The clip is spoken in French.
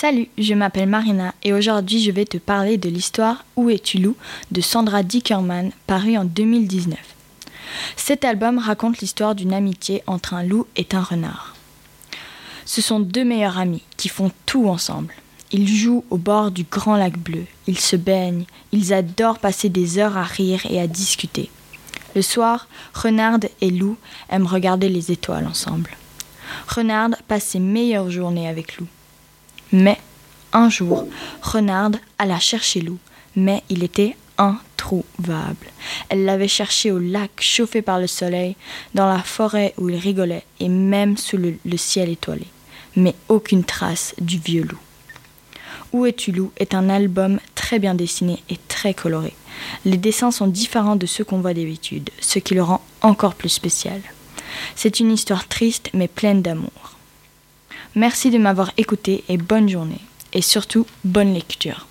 Salut, je m'appelle Marina et aujourd'hui je vais te parler de l'histoire Où es-tu loup de Sandra Dickerman paru en 2019. Cet album raconte l'histoire d'une amitié entre un loup et un renard. Ce sont deux meilleurs amis qui font tout ensemble. Ils jouent au bord du grand lac bleu, ils se baignent, ils adorent passer des heures à rire et à discuter. Le soir, Renard et Loup aiment regarder les étoiles ensemble. Renard passe ses meilleures journées avec Loup. Mais un jour, Renard alla chercher Loup, mais il était introuvable. Elle l'avait cherché au lac chauffé par le soleil, dans la forêt où il rigolait et même sous le, le ciel étoilé. Mais aucune trace du vieux loup. Où es-tu loup est un album très bien dessiné et très coloré. Les dessins sont différents de ceux qu'on voit d'habitude, ce qui le rend encore plus spécial. C'est une histoire triste mais pleine d'amour. Merci de m'avoir écouté et bonne journée. Et surtout, bonne lecture.